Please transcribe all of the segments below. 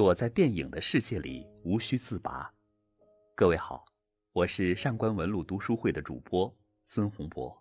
躲在电影的世界里，无需自拔。各位好，我是上官文路读书会的主播孙洪博。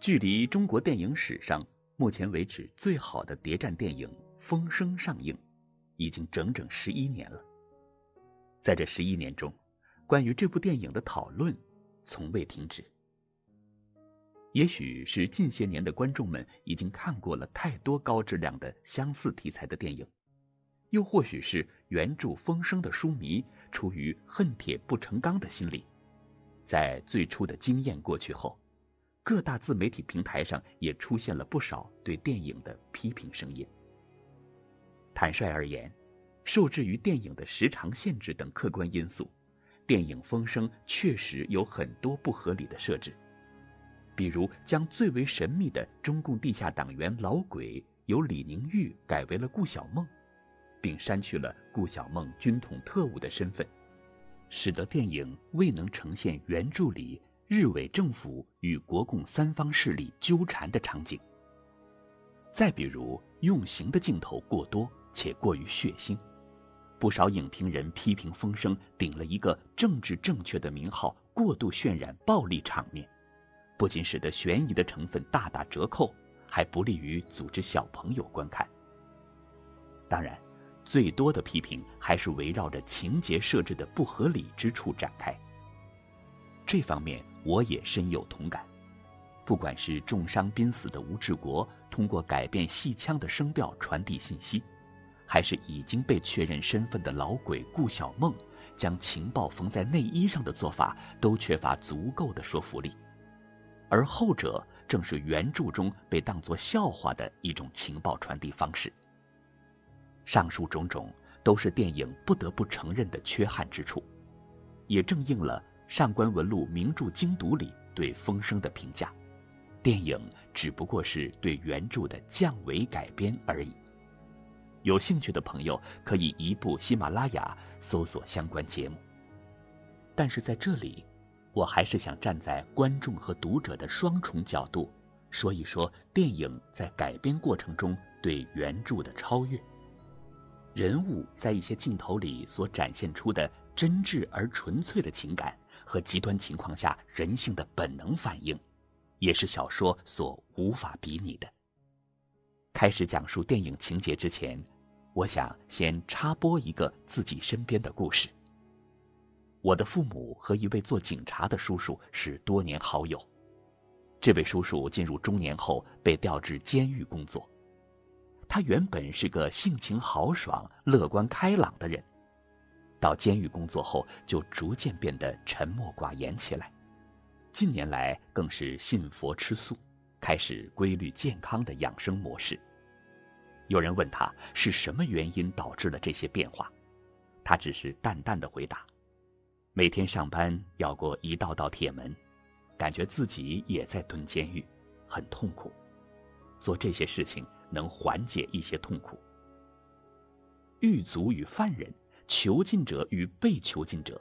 距离中国电影史上目前为止最好的谍战电影《风声》上映，已经整整十一年了。在这十一年中，关于这部电影的讨论从未停止。也许是近些年的观众们已经看过了太多高质量的相似题材的电影，又或许是原著《风声》的书迷出于恨铁不成钢的心理，在最初的惊艳过去后，各大自媒体平台上也出现了不少对电影的批评声音。坦率而言，受制于电影的时长限制等客观因素，电影《风声》确实有很多不合理的设置。比如，将最为神秘的中共地下党员老鬼由李宁玉改为了顾小梦，并删去了顾小梦军统特务的身份，使得电影未能呈现原著里日伪政府与国共三方势力纠缠的场景。再比如，用刑的镜头过多且过于血腥，不少影评人批评《风声》顶了一个政治正确的名号，过度渲染暴力场面。不仅使得悬疑的成分大打折扣，还不利于组织小朋友观看。当然，最多的批评还是围绕着情节设置的不合理之处展开。这方面我也深有同感。不管是重伤濒死的吴志国通过改变戏腔的声调传递信息，还是已经被确认身份的老鬼顾小梦将情报缝在内衣上的做法，都缺乏足够的说服力。而后者正是原著中被当作笑话的一种情报传递方式。上述种种都是电影不得不承认的缺憾之处，也正应了上官文录名著精读里对《风声》的评价：电影只不过是对原著的降维改编而已。有兴趣的朋友可以移步喜马拉雅搜索相关节目。但是在这里。我还是想站在观众和读者的双重角度，说一说电影在改编过程中对原著的超越。人物在一些镜头里所展现出的真挚而纯粹的情感和极端情况下人性的本能反应，也是小说所无法比拟的。开始讲述电影情节之前，我想先插播一个自己身边的故事。我的父母和一位做警察的叔叔是多年好友。这位叔叔进入中年后被调至监狱工作。他原本是个性情豪爽、乐观开朗的人，到监狱工作后就逐渐变得沉默寡言起来。近年来更是信佛吃素，开始规律健康的养生模式。有人问他是什么原因导致了这些变化，他只是淡淡的回答。每天上班要过一道道铁门，感觉自己也在蹲监狱，很痛苦。做这些事情能缓解一些痛苦。狱卒与犯人、囚禁者与被囚禁者，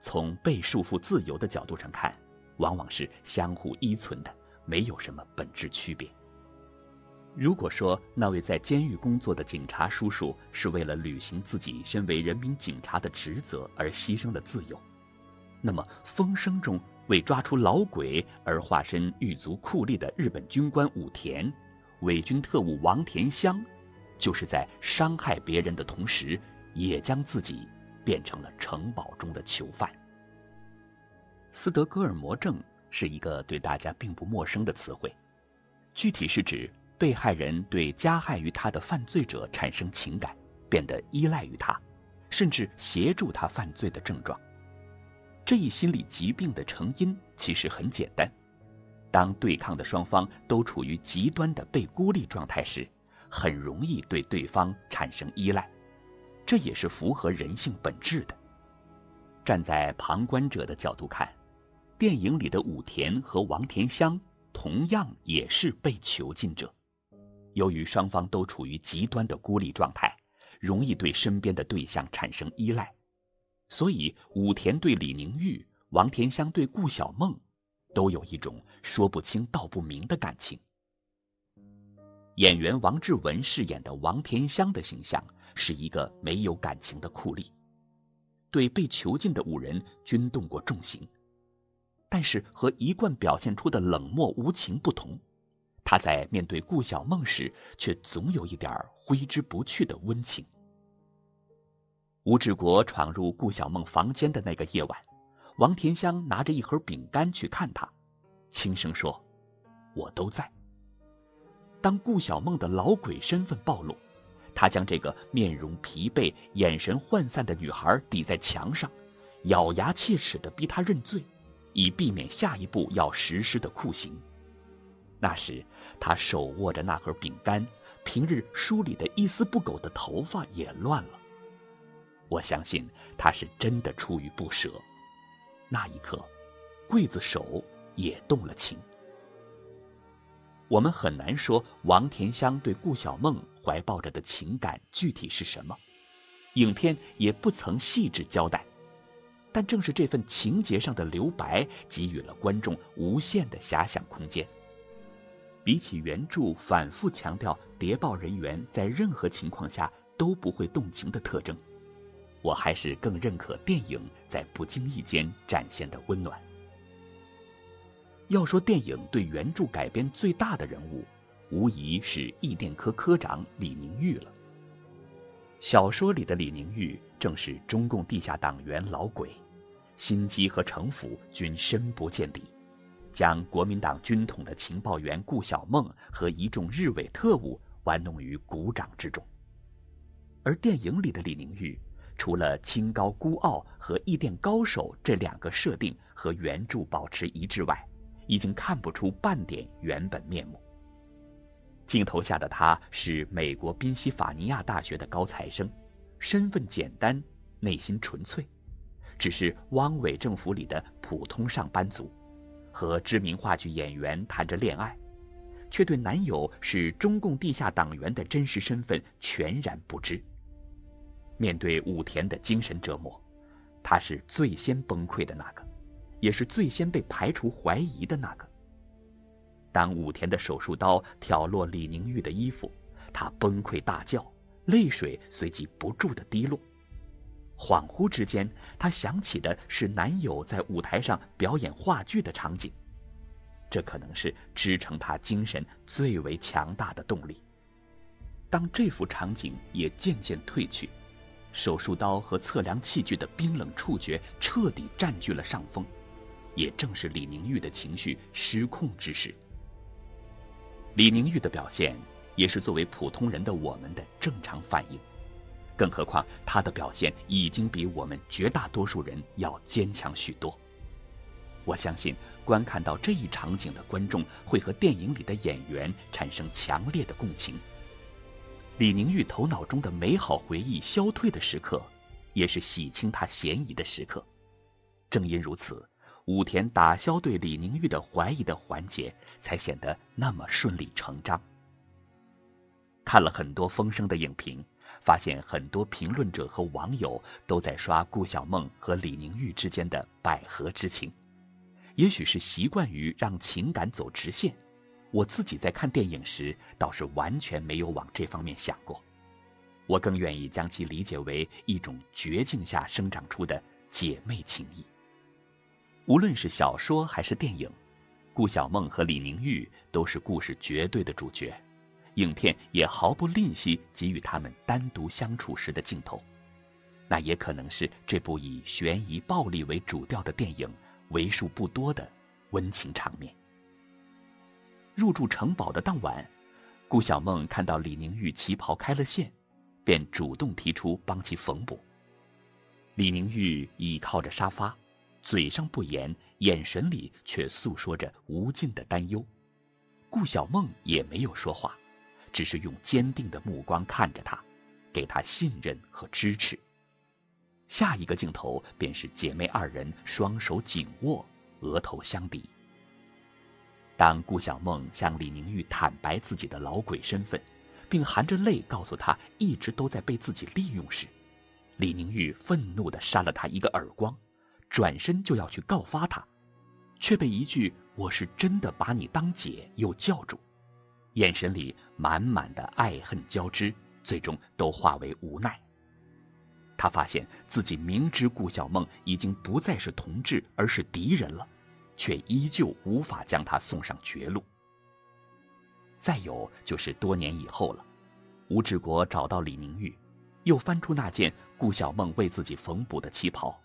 从被束缚自由的角度上看，往往是相互依存的，没有什么本质区别。如果说那位在监狱工作的警察叔叔是为了履行自己身为人民警察的职责而牺牲了自由，那么《风声》中为抓出老鬼而化身狱卒酷吏的日本军官武田，伪军特务王田香，就是在伤害别人的同时，也将自己变成了城堡中的囚犯。斯德哥尔摩症是一个对大家并不陌生的词汇，具体是指。被害人对加害于他的犯罪者产生情感，变得依赖于他，甚至协助他犯罪的症状。这一心理疾病的成因其实很简单：当对抗的双方都处于极端的被孤立状态时，很容易对对方产生依赖。这也是符合人性本质的。站在旁观者的角度看，电影里的武田和王田香同样也是被囚禁者。由于双方都处于极端的孤立状态，容易对身边的对象产生依赖，所以武田对李宁玉、王田香对顾小梦，都有一种说不清道不明的感情。演员王志文饰演的王田香的形象，是一个没有感情的酷吏，对被囚禁的五人均动过重刑。但是和一贯表现出的冷漠无情不同，他在面对顾小梦时，却总有一点挥之不去的温情。吴志国闯入顾小梦房间的那个夜晚，王田香拿着一盒饼干去看他，轻声说：“我都在。”当顾小梦的老鬼身份暴露，他将这个面容疲惫、眼神涣散的女孩抵在墙上，咬牙切齿地逼她认罪。以避免下一步要实施的酷刑。那时，他手握着那盒饼干，平日梳理的一丝不苟的头发也乱了。我相信他是真的出于不舍。那一刻，刽子手也动了情。我们很难说王田香对顾小梦怀抱着的情感具体是什么，影片也不曾细致交代。但正是这份情节上的留白，给予了观众无限的遐想空间。比起原著反复强调谍报人员在任何情况下都不会动情的特征，我还是更认可电影在不经意间展现的温暖。要说电影对原著改编最大的人物，无疑是译电科科长李宁玉了。小说里的李宁玉正是中共地下党员老鬼。心机和城府均深不见底，将国民党军统的情报员顾小梦和一众日伪特务玩弄于股掌之中。而电影里的李宁玉，除了清高孤傲和异电高手这两个设定和原著保持一致外，已经看不出半点原本面目。镜头下的他是美国宾夕法尼亚大学的高材生，身份简单，内心纯粹。只是汪伪政府里的普通上班族，和知名话剧演员谈着恋爱，却对男友是中共地下党员的真实身份全然不知。面对武田的精神折磨，他是最先崩溃的那个，也是最先被排除怀疑的那个。当武田的手术刀挑落李宁玉的衣服，他崩溃大叫，泪水随即不住的滴落。恍惚之间，她想起的是男友在舞台上表演话剧的场景，这可能是支撑她精神最为强大的动力。当这幅场景也渐渐褪去，手术刀和测量器具的冰冷触觉彻底占据了上风，也正是李宁玉的情绪失控之时。李宁玉的表现，也是作为普通人的我们的正常反应。更何况，他的表现已经比我们绝大多数人要坚强许多。我相信，观看到这一场景的观众会和电影里的演员产生强烈的共情。李宁玉头脑中的美好回忆消退的时刻，也是洗清他嫌疑的时刻。正因如此，武田打消对李宁玉的怀疑的环节才显得那么顺理成章。看了很多风声的影评。发现很多评论者和网友都在刷顾小梦和李宁玉之间的百合之情，也许是习惯于让情感走直线，我自己在看电影时倒是完全没有往这方面想过，我更愿意将其理解为一种绝境下生长出的姐妹情谊。无论是小说还是电影，顾小梦和李宁玉都是故事绝对的主角。影片也毫不吝惜给予他们单独相处时的镜头，那也可能是这部以悬疑暴力为主调的电影为数不多的温情场面。入住城堡的当晚，顾小梦看到李宁玉旗袍开了线，便主动提出帮其缝补。李宁玉倚靠着沙发，嘴上不言，眼神里却诉说着无尽的担忧。顾小梦也没有说话。只是用坚定的目光看着他，给他信任和支持。下一个镜头便是姐妹二人双手紧握，额头相抵。当顾小梦向李宁玉坦白自己的老鬼身份，并含着泪告诉他一直都在被自己利用时，李宁玉愤怒地扇了他一个耳光，转身就要去告发他，却被一句“我是真的把你当姐”又叫住。眼神里满满的爱恨交织，最终都化为无奈。他发现自己明知顾小梦已经不再是同志，而是敌人了，却依旧无法将他送上绝路。再有就是多年以后了，吴志国找到李宁玉，又翻出那件顾小梦为自己缝补的旗袍，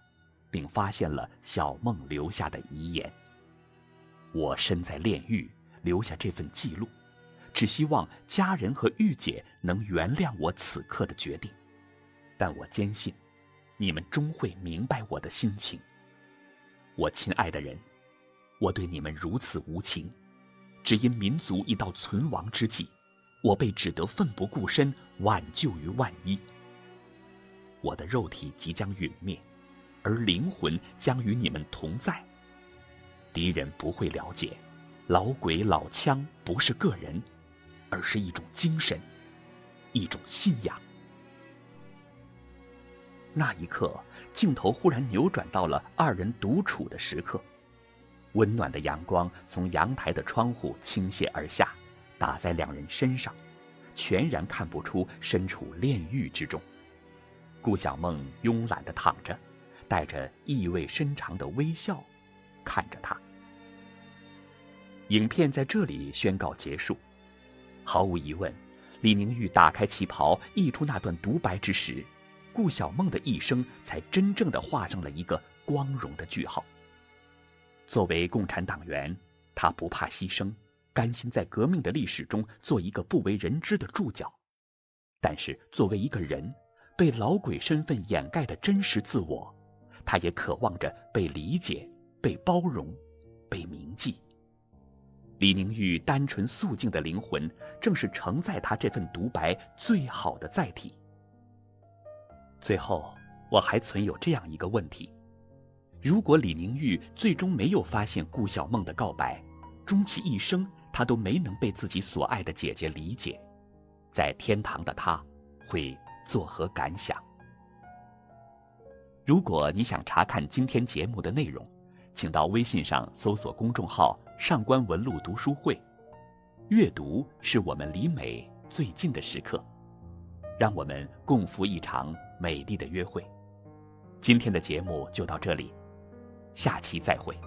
并发现了小梦留下的遗言。我身在炼狱，留下这份记录，只希望家人和玉姐能原谅我此刻的决定。但我坚信，你们终会明白我的心情。我亲爱的人，我对你们如此无情。只因民族已到存亡之际，我被只得奋不顾身挽救于万一。我的肉体即将陨灭，而灵魂将与你们同在。敌人不会了解，老鬼老枪不是个人，而是一种精神，一种信仰。那一刻，镜头忽然扭转到了二人独处的时刻。温暖的阳光从阳台的窗户倾泻而下，打在两人身上，全然看不出身处炼狱之中。顾小梦慵懒地躺着，带着意味深长的微笑，看着他。影片在这里宣告结束。毫无疑问，李宁玉打开旗袍，溢出那段独白之时，顾小梦的一生才真正的画上了一个光荣的句号。作为共产党员，他不怕牺牲，甘心在革命的历史中做一个不为人知的注脚。但是，作为一个人，被老鬼身份掩盖的真实自我，他也渴望着被理解、被包容、被铭记。李宁玉单纯素净的灵魂，正是承载他这份独白最好的载体。最后，我还存有这样一个问题。如果李宁玉最终没有发现顾小梦的告白，终其一生他都没能被自己所爱的姐姐理解，在天堂的他会作何感想？如果你想查看今天节目的内容，请到微信上搜索公众号“上官文露读书会”，阅读是我们离美最近的时刻，让我们共赴一场美丽的约会。今天的节目就到这里。下期再会。